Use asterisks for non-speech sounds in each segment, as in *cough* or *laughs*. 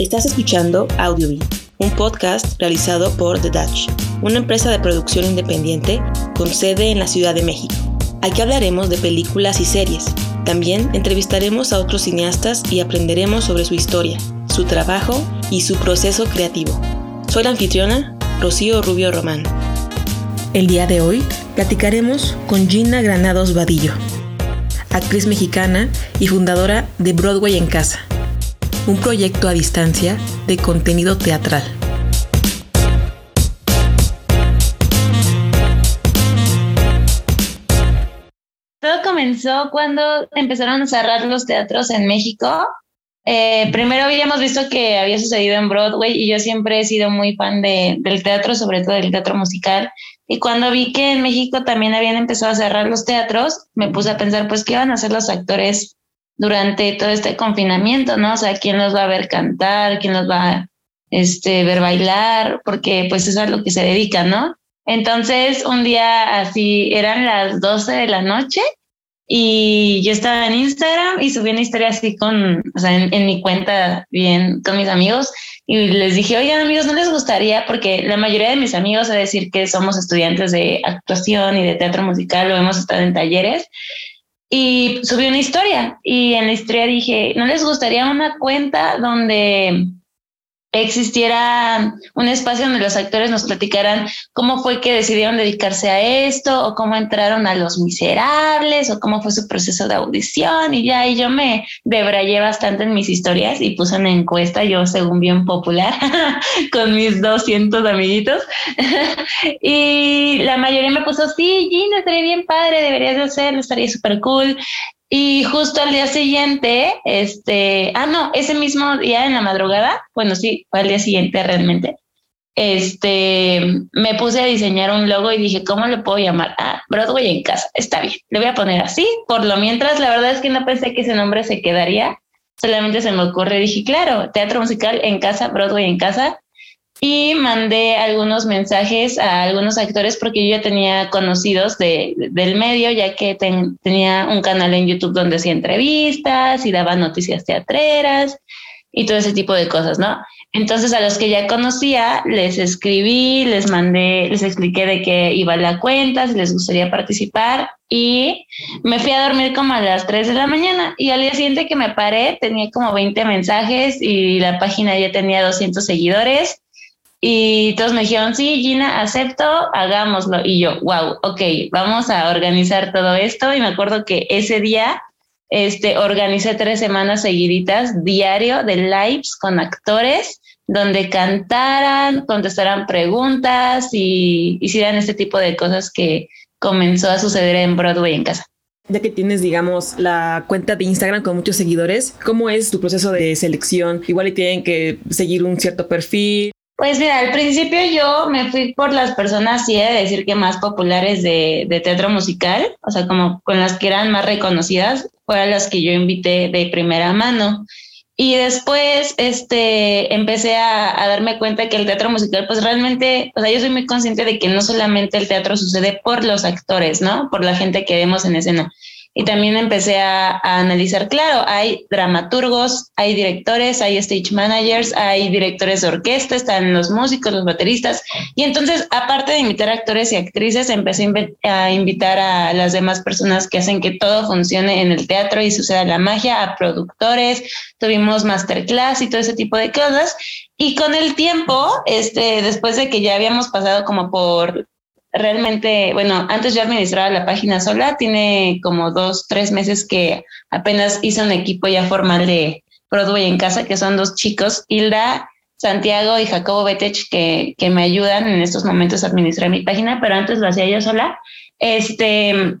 Estás escuchando Audiobee, un podcast realizado por The Dutch, una empresa de producción independiente con sede en la Ciudad de México. Aquí hablaremos de películas y series. También entrevistaremos a otros cineastas y aprenderemos sobre su historia, su trabajo y su proceso creativo. Soy la anfitriona, Rocío Rubio Román. El día de hoy platicaremos con Gina Granados Vadillo, actriz mexicana y fundadora de Broadway en Casa un proyecto a distancia de contenido teatral. Todo comenzó cuando empezaron a cerrar los teatros en México. Eh, primero habíamos visto que había sucedido en Broadway y yo siempre he sido muy fan de, del teatro, sobre todo del teatro musical. Y cuando vi que en México también habían empezado a cerrar los teatros, me puse a pensar, pues, ¿qué iban a hacer los actores durante todo este confinamiento, ¿no? O sea, quién los va a ver cantar, quién los va a este, ver bailar, porque pues eso es lo que se dedica, ¿no? Entonces, un día así, eran las 12 de la noche y yo estaba en Instagram y subí una historia así con, o sea, en, mi cuenta bien con mis amigos y les dije, oigan amigos, ¿no les gustaría? Porque la mayoría de mis amigos, a decir que somos estudiantes de actuación y de teatro musical o hemos estado en talleres, y subí una historia y en la historia dije, ¿no les gustaría una cuenta donde existiera un espacio donde los actores nos platicaran cómo fue que decidieron dedicarse a esto o cómo entraron a Los Miserables o cómo fue su proceso de audición y ya y yo me debrayé bastante en mis historias y puse una encuesta yo según bien popular *laughs* con mis 200 amiguitos. *laughs* Y la mayoría me puso sí Gina estaría bien padre deberías de hacerlo estaría súper cool y justo al día siguiente, este, ah, no, ese mismo día en la madrugada, bueno, sí, fue al día siguiente realmente, este, me puse a diseñar un logo y dije, ¿cómo le puedo llamar? Ah, Broadway en casa, está bien, le voy a poner así. Por lo mientras, la verdad es que no pensé que ese nombre se quedaría, solamente se me ocurre, dije, claro, teatro musical en casa, Broadway en casa, y mandé algunos mensajes a algunos actores porque yo ya tenía conocidos de, del medio, ya que tenía un canal en YouTube donde hacía entrevistas y daba noticias teatreras y todo ese tipo de cosas, ¿no? Entonces a los que ya conocía les escribí, les mandé, les expliqué de qué iba la cuenta, si les gustaría participar y me fui a dormir como a las 3 de la mañana y al día siguiente que me paré tenía como 20 mensajes y la página ya tenía 200 seguidores y todos me dijeron, sí, Gina, acepto, hagámoslo. Y yo, wow, ok, vamos a organizar todo esto. Y me acuerdo que ese día este, organicé tres semanas seguiditas, diario de lives con actores, donde cantaran, contestaran preguntas y hicieran este tipo de cosas que comenzó a suceder en Broadway en casa. Ya que tienes, digamos, la cuenta de Instagram con muchos seguidores, ¿cómo es tu proceso de selección? Igual y tienen que seguir un cierto perfil. Pues mira, al principio yo me fui por las personas, sí, de decir que más populares de, teatro musical, o sea, como con las que eran más reconocidas, fueron las que yo invité de primera mano. Y después este, empecé a, a, darme cuenta que el teatro musical, pues realmente, o sea, yo soy muy consciente de que no solamente el teatro sucede por los actores, ¿no? Por la gente que vemos en escena, y también empecé a, analizar, claro, hay dramaturgos, hay directores, hay stage managers, hay directores de orquesta, están los músicos, los bateristas. Y entonces, aparte de invitar actores y actrices, empecé a invitar a las demás personas que hacen que todo funcione en el teatro y suceda la magia, a productores, tuvimos masterclass y todo ese tipo de cosas. Y con el tiempo, este, después de que ya habíamos pasado como por realmente, bueno, antes yo administraba la página sola, tiene como dos, tres meses que apenas hice un equipo ya formal de Broadway en casa, que son dos chicos, Hilda Santiago y Jacobo Betech, que, que me ayudan en estos momentos a administrar mi página, pero antes lo hacía yo sola. Este,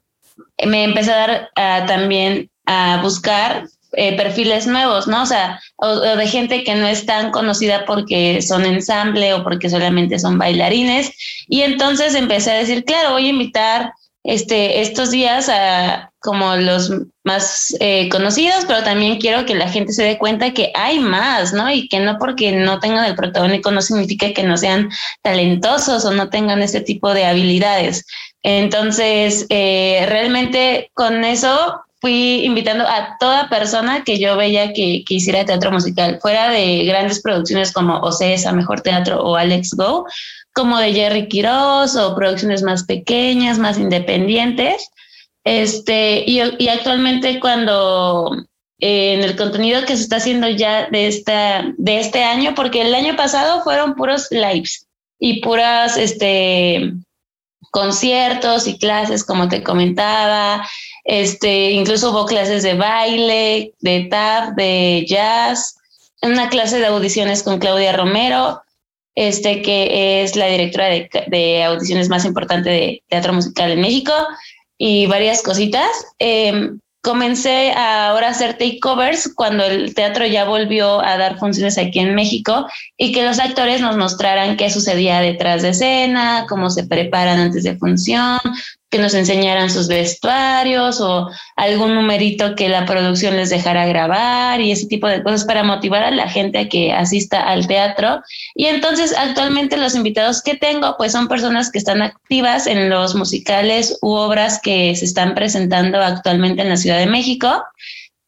me empecé a dar también a buscar eh, perfiles nuevos, ¿no? O sea, o, de gente que no es tan conocida porque son ensamble o porque solamente son bailarines. Y entonces empecé a decir, claro, voy a invitar este, estos días a como los más eh, conocidos, pero también quiero que la gente se dé cuenta que hay más, ¿no? Y que no porque no tengan el protagónico no significa que no sean talentosos o no tengan este tipo de habilidades. Entonces, eh, realmente con eso fui invitando a toda persona que yo veía que, que hiciera teatro musical, fuera de grandes producciones como Ocesa, Mejor Teatro o Alex Go, como de Jerry Quiroz o producciones más pequeñas, más independientes. Este, y, y actualmente cuando eh, en el contenido que se está haciendo ya de, esta, de este año, porque el año pasado fueron puros lives y puras este, conciertos y clases, como te comentaba. Este, incluso hubo clases de baile, de tap, de jazz, una clase de audiciones con Claudia Romero, este, que es la directora de, de audiciones más importante de teatro musical en México, y varias cositas. Eh, comencé a ahora hacer takeovers cuando el teatro ya volvió a dar funciones aquí en México y que los actores nos mostraran qué sucedía detrás de escena, cómo se preparan antes de función, que nos enseñaran sus vestuarios o algún numerito que la producción les dejara grabar y ese tipo de cosas para motivar a la gente a que asista al teatro. Y entonces actualmente los invitados que tengo pues son personas que están activas en los musicales u obras que se están presentando actualmente en la Ciudad de México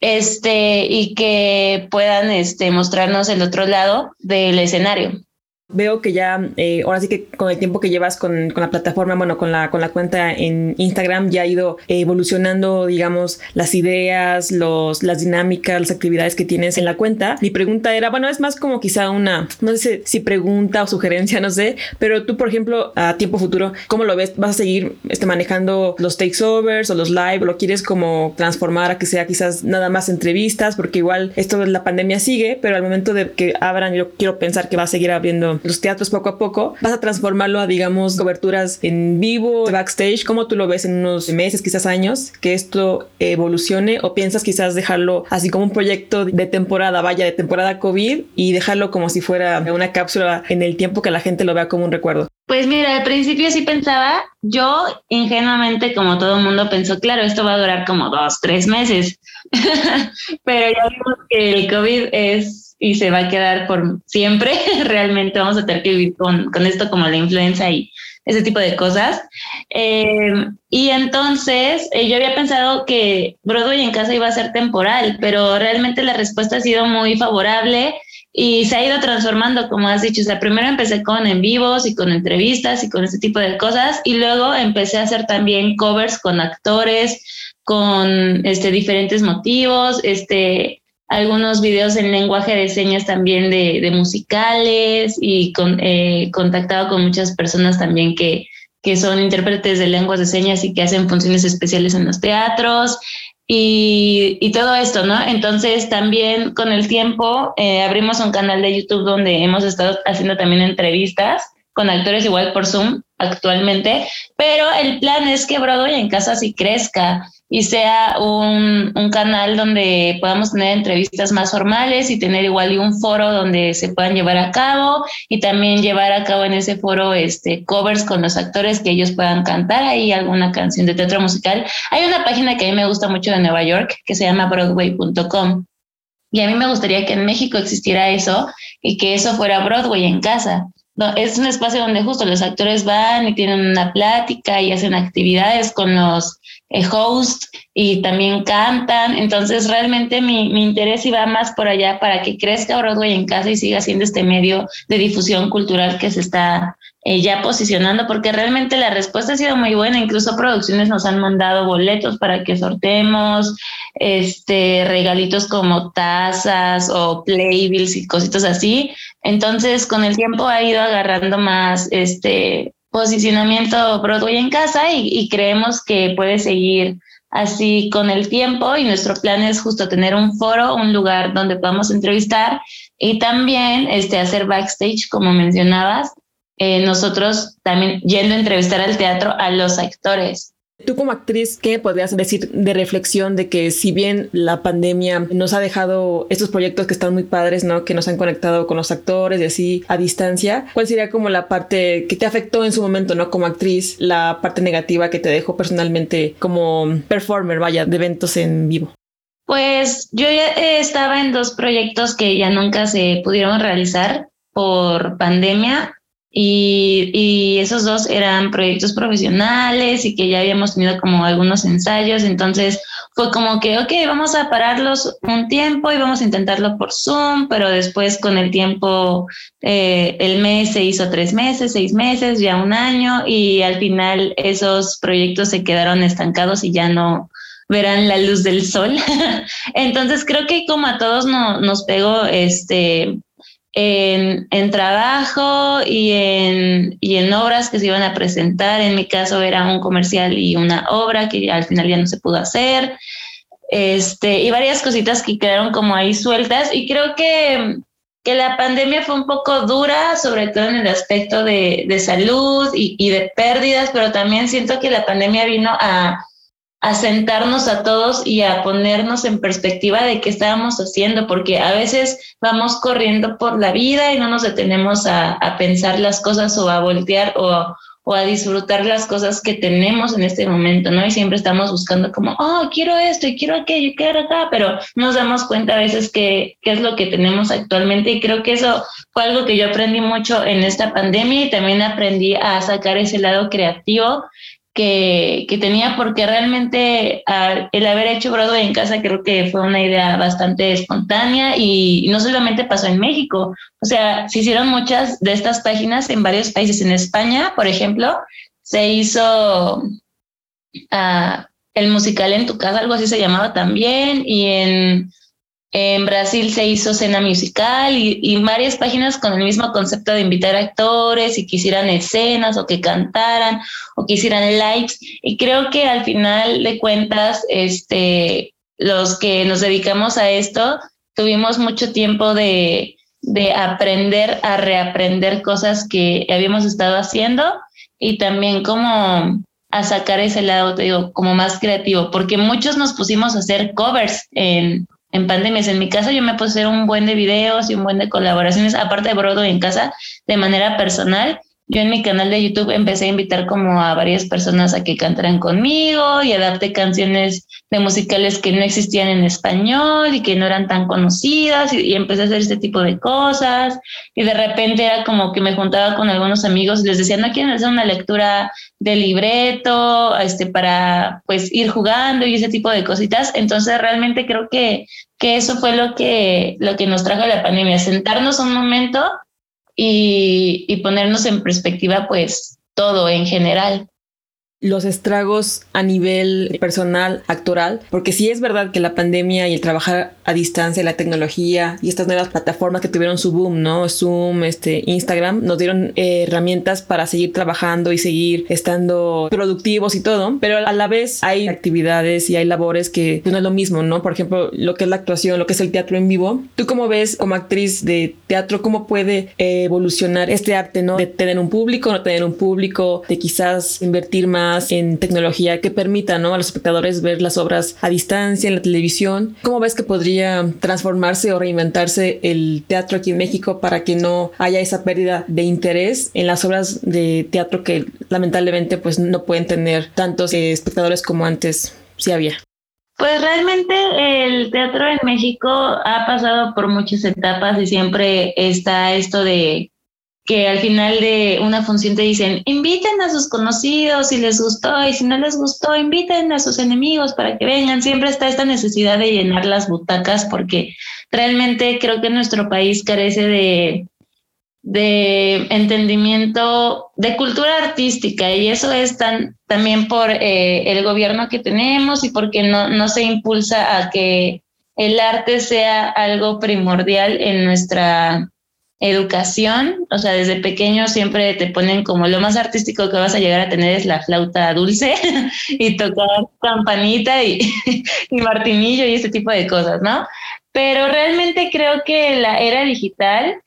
este, y que puedan este, mostrarnos el otro lado del escenario veo que ya, eh, ahora sí que con el tiempo que llevas con, con, la plataforma, bueno, con la, con la cuenta en Instagram, ya ha ido evolucionando, digamos, las ideas, los, las dinámicas, las actividades que tienes en la cuenta. Mi pregunta era, bueno, es más como quizá una, no sé si pregunta o sugerencia, no sé, pero tú, por ejemplo, a tiempo futuro, ¿cómo lo ves? ¿Vas a seguir este, manejando los takeovers o los live? ¿Lo quieres como transformar a que sea quizás nada más entrevistas? Porque igual esto la pandemia sigue, pero al momento de que abran, yo quiero pensar que va a seguir abriendo los teatros poco a poco, vas a transformarlo a, digamos, coberturas en vivo, backstage, ¿cómo tú lo ves en unos meses, quizás años, que esto evolucione o piensas quizás dejarlo así como un proyecto de temporada, vaya, de temporada COVID y dejarlo como si fuera una cápsula en el tiempo que la gente lo vea como un recuerdo? Pues mira, al principio sí pensaba, yo ingenuamente como todo mundo pensó, claro, esto va a durar como dos, tres meses, *laughs* pero ya vimos que el COVID es y se va a quedar por siempre. *laughs* Realmente vamos a tener que vivir con, con esto como la influenza y ese tipo de cosas. Eh, y entonces eh, yo había pensado que Broadway en casa iba a ser temporal, pero realmente la respuesta ha sido muy favorable y se ha ido transformando, como has dicho. O sea, primero empecé con en vivos y con entrevistas y con ese tipo de cosas, y luego empecé a hacer también covers con actores, con este, diferentes motivos, este, algunos videos en lenguaje de señas también de, musicales y con, eh, contactado con muchas personas también que, que son intérpretes de lenguas de señas y que hacen funciones especiales en los teatros y, todo esto, ¿no? Entonces también con el tiempo eh, abrimos un canal de YouTube donde hemos estado haciendo también entrevistas con actores igual por Zoom actualmente, pero el plan es que Broadway en casa sí crezca y sea un, un, canal donde podamos tener entrevistas más formales y tener igual y un foro donde se puedan llevar a cabo y también llevar a cabo en ese foro este covers con los actores que ellos puedan cantar ahí alguna canción de teatro musical. Hay una página que a mí me gusta mucho de Nueva York que se llama broadway.com y a mí me gustaría que en México existiera eso y que eso fuera Broadway en casa. No, es un espacio donde justo los actores van y tienen una plática y hacen actividades con los eh, hosts y también cantan. Entonces, realmente mi, mi, interés iba más por allá para que crezca Broadway en casa y siga siendo este medio de difusión cultural que se está eh, ya posicionando, porque realmente la respuesta ha sido muy buena. Incluso producciones nos han mandado boletos para que sortemos, este, regalitos como tazas o playbills y cositas así. Entonces, con el tiempo ha ido agarrando más este posicionamiento Broadway en casa y, y creemos que puede seguir así con el tiempo y nuestro plan es justo tener un foro, un lugar donde podamos entrevistar y también este, hacer backstage, como mencionabas, eh, nosotros también yendo a entrevistar al teatro a los actores. Tú como actriz, ¿qué podrías decir de reflexión de que si bien la pandemia nos ha dejado estos proyectos que están muy padres, ¿no? Que nos han conectado con los actores y así a distancia, ¿cuál sería como la parte que te afectó en su momento, ¿no? Como actriz, la parte negativa que te dejó personalmente como performer, vaya, de eventos en vivo? Pues yo ya estaba en dos proyectos que ya nunca se pudieron realizar por pandemia. Y, y, esos dos eran proyectos profesionales y que ya habíamos tenido como algunos ensayos, entonces fue como que, ok, vamos a pararlos un tiempo y vamos a intentarlo por Zoom, pero después con el tiempo, eh, el mes se hizo tres meses, seis meses, ya un año y al final esos proyectos se quedaron estancados y ya no verán la luz del sol. *laughs* Entonces creo que como a todos nos pegó este en, en, trabajo y en, y en obras que se iban a presentar. En mi caso era un comercial y una obra que al final ya no se pudo hacer. Este, y varias cositas que quedaron como ahí sueltas. Y creo que, que la pandemia fue un poco dura, sobre todo en el aspecto de, de salud y, y de pérdidas, pero también siento que la pandemia vino a, a sentarnos a todos y a ponernos en perspectiva de qué estábamos haciendo, porque a veces vamos corriendo por la vida y no nos detenemos a, pensar las cosas o a voltear o, o, a disfrutar las cosas que tenemos en este momento, ¿no? Y siempre estamos buscando como, oh, quiero esto y quiero aquello y quiero acá, pero nos damos cuenta a veces que qué es lo que tenemos actualmente y creo que eso fue algo que yo aprendí mucho en esta pandemia y también aprendí a sacar ese lado creativo que, que, tenía, porque realmente el haber hecho Broadway en casa creo que fue una idea bastante espontánea y, no solamente pasó en México, o sea, se hicieron muchas de estas páginas en varios países. En España, por ejemplo, se hizo uh, el musical en tu casa, algo así se llamaba también, y en en Brasil se hizo cena musical y, varias páginas con el mismo concepto de invitar actores y que hicieran escenas o que cantaran o que hicieran lives. Y creo que al final de cuentas, este, los que nos dedicamos a esto, tuvimos mucho tiempo de, de aprender a reaprender cosas que habíamos estado haciendo y también como a sacar ese lado, te digo, como más creativo, porque muchos nos pusimos a hacer covers en, en pandemias. En mi casa yo me puse un buen de videos y un buen de colaboraciones, aparte de Broadway en casa, de manera personal yo en mi canal de YouTube empecé a invitar como a varias personas a que cantaran conmigo y adapté canciones de musicales que no existían en español y que no eran tan conocidas y, empecé a hacer este tipo de cosas y de repente era como que me juntaba con algunos amigos y les decía, no quieren hacer una lectura de libreto este, para pues ir jugando y ese tipo de cositas. Entonces realmente creo que, que eso fue lo que, lo que nos trajo la pandemia, sentarnos un momento y, y ponernos en perspectiva pues todo en general los estragos a nivel personal, actoral, porque sí es verdad que la pandemia y el trabajar a distancia, la tecnología y estas nuevas plataformas que tuvieron su boom, ¿no? Zoom, este, Instagram, nos dieron eh, herramientas para seguir trabajando y seguir estando productivos y todo, pero a la vez hay actividades y hay labores que pues, no es lo mismo, ¿no? Por ejemplo, lo que es la actuación, lo que es el teatro en vivo. ¿Tú cómo ves como actriz de teatro, cómo puede evolucionar este arte, ¿no? De tener un público, no tener un público, de quizás invertir más en tecnología que permita ¿no? a los espectadores ver las obras a distancia en la televisión. ¿Cómo ves que podría transformarse o reinventarse el teatro aquí en México para que no haya esa pérdida de interés en las obras de teatro que lamentablemente pues no pueden tener tantos eh, espectadores como antes sí había? Pues realmente el teatro en México ha pasado por muchas etapas y siempre está esto de que al final de una función te dicen, inviten a sus conocidos si les gustó y si no les gustó, inviten a sus enemigos para que vengan. Siempre está esta necesidad de llenar las butacas porque realmente creo que nuestro país carece de, de entendimiento de cultura artística y eso es tan, también por eh, el gobierno que tenemos y porque no, no se impulsa a que el arte sea algo primordial en nuestra educación, o sea, desde pequeño siempre te ponen como lo más artístico que vas a llegar a tener es la flauta dulce *laughs* y tocar campanita y, *laughs* y martinillo y ese tipo de cosas, ¿no? Pero realmente creo que la era digital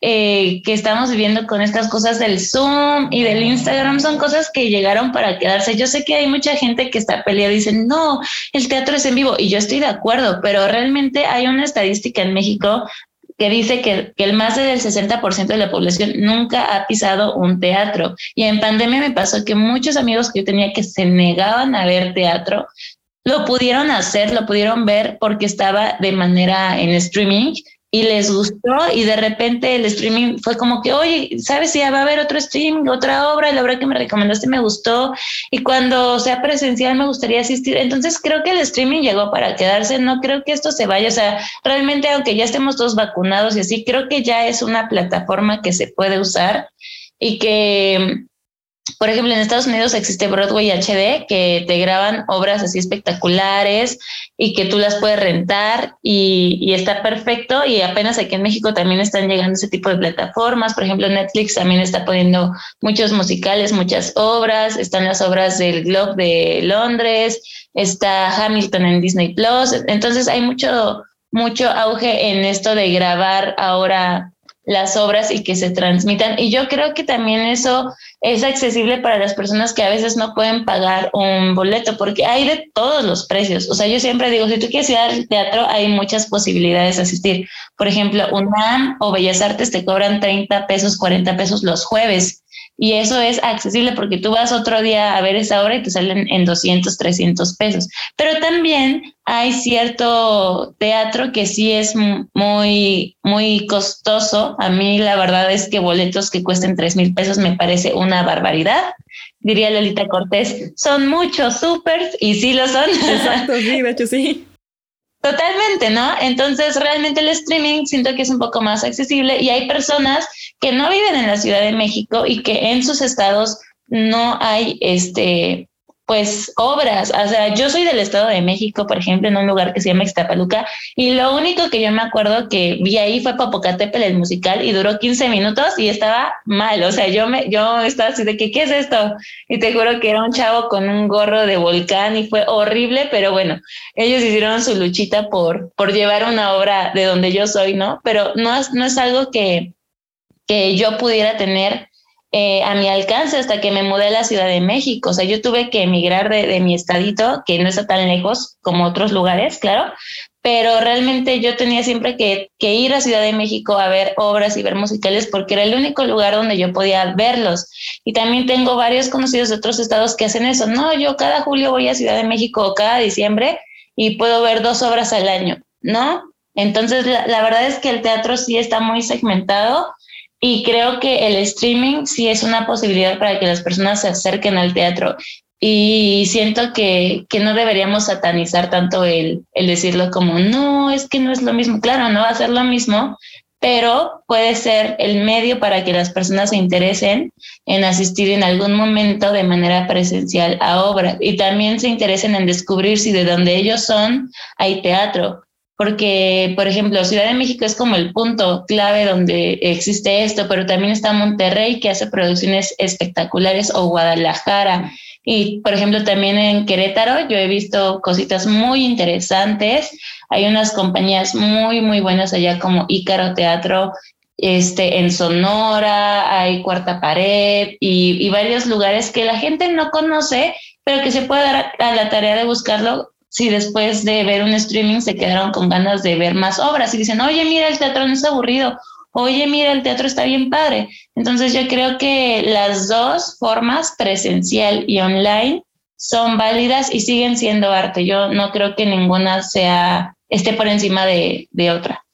eh, que estamos viviendo con estas cosas del Zoom y del Instagram son cosas que llegaron para quedarse. Yo sé que hay mucha gente que está peleada y dicen, no, el teatro es en vivo y yo estoy de acuerdo, pero realmente hay una estadística en México que dice que, el más del 60% de la población nunca ha pisado un teatro. Y en pandemia me pasó que muchos amigos que yo tenía que se negaban a ver teatro, lo pudieron hacer, lo pudieron ver porque estaba de manera en streaming y les gustó y de repente el streaming fue como que, oye, ¿sabes si va a haber otro streaming, otra obra? Y la obra que me recomendaste me gustó y cuando sea presencial me gustaría asistir. Entonces creo que el streaming llegó para quedarse, no creo que esto se vaya, o sea, realmente aunque ya estemos todos vacunados y así, creo que ya es una plataforma que se puede usar y que por ejemplo, en Estados Unidos existe Broadway HD que te graban obras así espectaculares y que tú las puedes rentar y, está perfecto. Y apenas aquí en México también están llegando ese tipo de plataformas. Por ejemplo, Netflix también está poniendo muchos musicales, muchas obras. Están las obras del Globe de Londres, está Hamilton en Disney Plus. Entonces hay mucho, mucho auge en esto de grabar ahora las obras y que se transmitan. Y yo creo que también eso es accesible para las personas que a veces no pueden pagar un boleto, porque hay de todos los precios. O sea, yo siempre digo, si tú quieres ir al teatro, hay muchas posibilidades de asistir. Por ejemplo, UNAM o Bellas Artes te cobran 30 pesos, 40 pesos los jueves. Y eso es accesible porque tú vas otro día a ver esa obra y te salen en 200, 300 pesos. Pero también hay cierto teatro que sí es muy, muy costoso. A mí la verdad es que boletos que cuesten 3 mil pesos me parece una barbaridad. Diría Lolita Cortés, son muchos supers y sí lo son. Exacto, sí, de hecho sí. Totalmente, ¿no? Entonces, realmente el streaming siento que es un poco más accesible y hay personas que no viven en la Ciudad de México y que en sus estados no hay este pues obras, o sea, yo soy del Estado de México, por ejemplo, en un lugar que se llama Ixtapaluca, y lo único que yo me acuerdo que vi ahí fue Popocatépetl el musical y duró 15 minutos y estaba mal, o sea, yo me yo estaba así de que qué es esto? Y te juro que era un chavo con un gorro de volcán y fue horrible, pero bueno, ellos hicieron su luchita por por llevar una obra de donde yo soy, ¿no? Pero no es no es algo que que yo pudiera tener eh, a mi alcance hasta que me mudé a la Ciudad de México. O sea, yo tuve que emigrar de, mi estadito, que no está tan lejos como otros lugares, claro, pero realmente yo tenía siempre que, ir a Ciudad de México a ver obras y ver musicales porque era el único lugar donde yo podía verlos. Y también tengo varios conocidos de otros estados que hacen eso. No, yo cada julio voy a Ciudad de México o cada diciembre y puedo ver dos obras al año, ¿no? Entonces, la verdad es que el teatro sí está muy segmentado y creo que el streaming sí es una posibilidad para que las personas se acerquen al teatro. Y siento que, que no deberíamos satanizar tanto el, el decirlo como, no, es que no es lo mismo. Claro, no va a ser lo mismo, pero puede ser el medio para que las personas se interesen en asistir en algún momento de manera presencial a obras y también se interesen en descubrir si de donde ellos son hay teatro porque, por ejemplo, Ciudad de México es como el punto clave donde existe esto, pero también está Monterrey que hace producciones espectaculares o Guadalajara. Y, por ejemplo, también en Querétaro yo he visto cositas muy interesantes. Hay unas compañías muy, muy buenas allá como Ícaro Teatro, este, en Sonora, hay Cuarta Pared y, y varios lugares que la gente no conoce, pero que se puede dar a la tarea de buscarlo si después de ver un streaming se quedaron con ganas de ver más obras y dicen, oye, mira, el teatro no es aburrido, oye, mira, el teatro está bien padre. Entonces yo creo que las dos formas, presencial y online, son válidas y siguen siendo arte. Yo no creo que ninguna sea, esté por encima de, de otra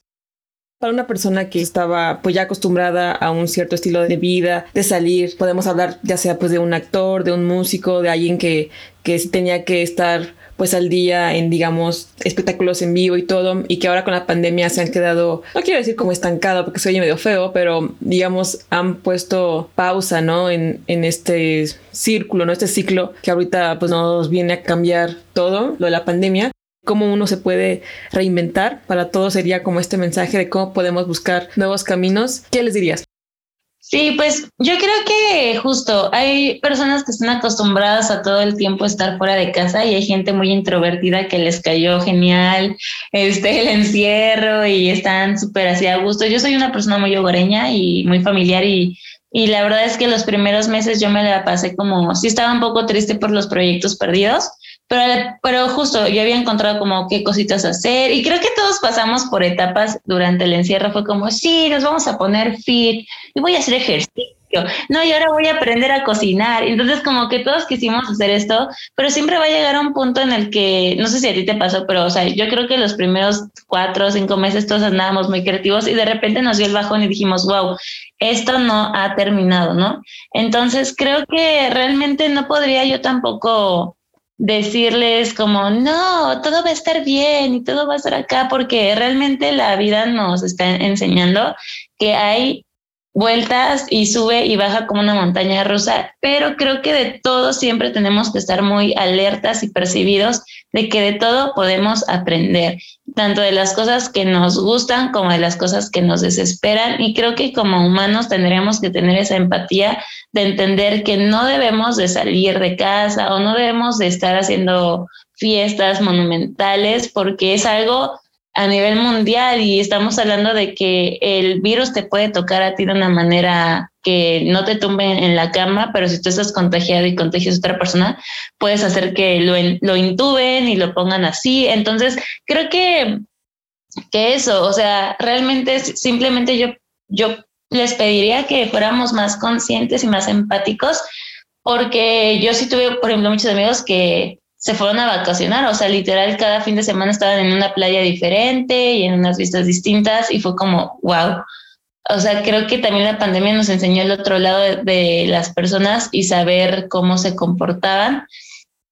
para una persona que estaba pues ya acostumbrada a un cierto estilo de vida, de salir, podemos hablar ya sea pues de un actor, de un músico, de alguien que, que tenía que estar pues al día en, digamos, espectáculos en vivo y todo, y que ahora con la pandemia se han quedado, no quiero decir como estancado porque se oye medio feo, pero digamos, han puesto pausa, ¿no? En, en este círculo, ¿no? Este ciclo que ahorita pues nos viene a cambiar todo, lo de la pandemia. Cómo uno se puede reinventar, para todo sería como este mensaje de cómo podemos buscar nuevos caminos. ¿Qué les dirías? Sí, pues yo creo que justo hay personas que están acostumbradas a todo el tiempo estar fuera de casa y hay gente muy introvertida que les cayó genial este el encierro y están súper así a gusto. Yo soy una persona muy hogareña y muy familiar y, y la verdad es que los primeros meses yo me la pasé como, sí estaba un poco triste por los proyectos perdidos, pero, justo yo había encontrado como qué cositas hacer y creo que todos pasamos por etapas durante el encierro. Fue como, sí, nos vamos a poner fit y voy a hacer ejercicio no, y ahora voy a aprender a cocinar. Entonces, como que todos quisimos hacer esto, pero siempre va a llegar a un punto en el que, no sé si a ti te pasó, pero, o sea, yo creo que los primeros cuatro o cinco meses todos andábamos muy creativos y de repente nos dio el bajón y dijimos, wow, esto no ha terminado, ¿no? Entonces, creo que realmente no podría yo tampoco decirles como, no, todo va a estar bien y todo va a estar acá, porque realmente la vida nos está enseñando que hay vueltas y sube y baja como una montaña rusa, pero creo que de todo siempre tenemos que estar muy alertas y percibidos de que de todo podemos aprender, tanto de las cosas que nos gustan como de las cosas que nos desesperan y creo que como humanos tendríamos que tener esa empatía de entender que no debemos de salir de casa o no debemos de estar haciendo fiestas monumentales porque es algo a nivel mundial y estamos hablando de que el virus te puede tocar a ti de una manera que no te tumbe en la cama, pero si tú estás contagiado y contagias a otra persona, puedes hacer que lo, lo intuben y lo pongan así. Entonces, creo que, que eso, o sea, realmente simplemente yo, yo les pediría que fuéramos más conscientes y más empáticos, porque yo sí tuve, por ejemplo, muchos amigos que se fueron a vacacionar, o sea, literal cada fin de semana estaban en una playa diferente y en unas vistas distintas y fue como, wow. O sea, creo que también la pandemia nos enseñó el otro lado de, las personas y saber cómo se comportaban.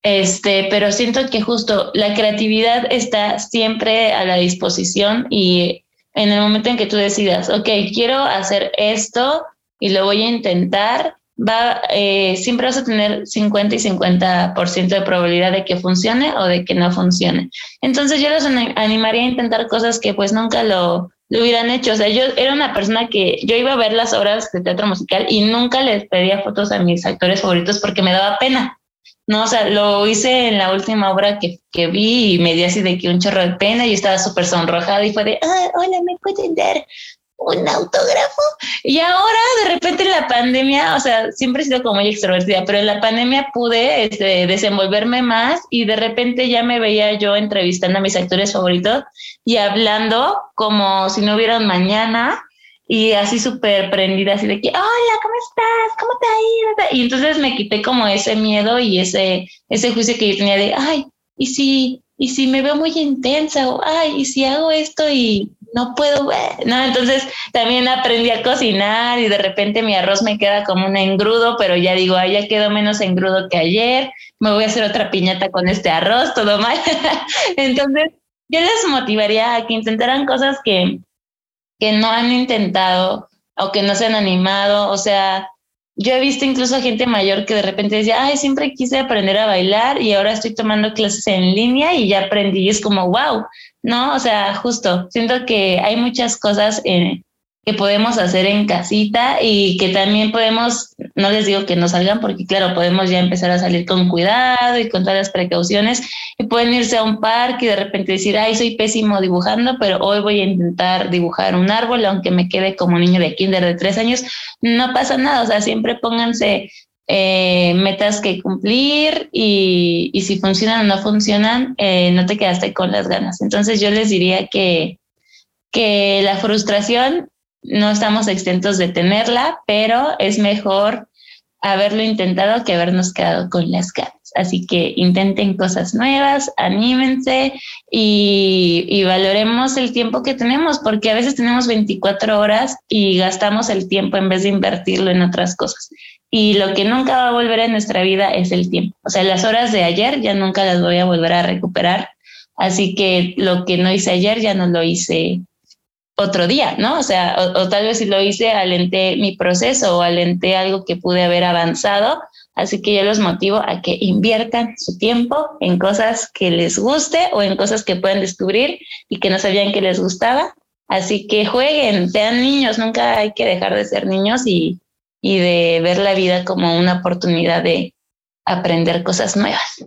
Este, pero siento que justo la creatividad está siempre a la disposición y en el momento en que tú decidas, ok, quiero hacer esto y lo voy a intentar, va, eh, siempre vas a tener 50 y 50% de probabilidad de que funcione o de que no funcione. Entonces yo les animaría a intentar cosas que pues nunca lo, lo hubieran hecho. O sea, yo era una persona que yo iba a ver las obras de teatro musical y nunca les pedía fotos a mis actores favoritos porque me daba pena. No, o sea, lo hice en la última obra que, que vi y me di así de que un chorro de pena y estaba súper sonrojada y fue de, ah, hola, ¿me pueden dar un autógrafo. Y ahora, de repente, en la pandemia, o sea, siempre he sido como muy extrovertida, pero en la pandemia pude este, desenvolverme más y de repente ya me veía yo entrevistando a mis actores favoritos y hablando como si no hubiera un mañana y así súper prendida, así de que, hola, ¿cómo estás? ¿Cómo te ha ido? Y entonces me quité como ese miedo y ese, ese juicio que yo tenía de, ay, ¿y si, y si me veo muy intensa? O, ay, ¿y si hago esto y no puedo ver, ¿no? Entonces también aprendí a cocinar y de repente mi arroz me queda como un engrudo, pero ya digo, ah, ya quedó menos engrudo que ayer, me voy a hacer otra piñata con este arroz, todo mal. *laughs* Entonces, yo les motivaría a que intentaran cosas que, que no han intentado o que no se han animado, o sea, yo he visto incluso gente mayor que de repente decía, ay, siempre quise aprender a bailar y ahora estoy tomando clases en línea y ya aprendí. Y es como, wow, ¿no? O sea, justo, siento que hay muchas cosas eh, que podemos hacer en casita y que también podemos, no les digo que no salgan porque claro, podemos ya empezar a salir con cuidado y con todas las precauciones y pueden irse a un parque y de repente decir, ay, soy pésimo dibujando, pero hoy voy a intentar dibujar un árbol, aunque me quede como niño de kinder de tres años, no pasa nada, o sea, siempre pónganse eh, metas que cumplir y, y, si funcionan o no funcionan, eh, no te quedaste con las ganas. Entonces yo les diría que, que la frustración no estamos exentos de tenerla, pero es mejor haberlo intentado que habernos quedado con las ganas. Así que intenten cosas nuevas, anímense y, y, valoremos el tiempo que tenemos, porque a veces tenemos 24 horas y gastamos el tiempo en vez de invertirlo en otras cosas y lo que nunca va a volver en nuestra vida es el tiempo. O sea, las horas de ayer ya nunca las voy a volver a recuperar. Así que lo que no hice ayer ya no lo hice otro día, ¿no? O sea, o, tal vez si lo hice, alenté mi proceso o alenté algo que pude haber avanzado. Así que yo los motivo a que inviertan su tiempo en cosas que les guste o en cosas que pueden descubrir y que no sabían que les gustaba. Así que jueguen, sean niños, nunca hay que dejar de ser niños y, y de ver la vida como una oportunidad de aprender cosas nuevas.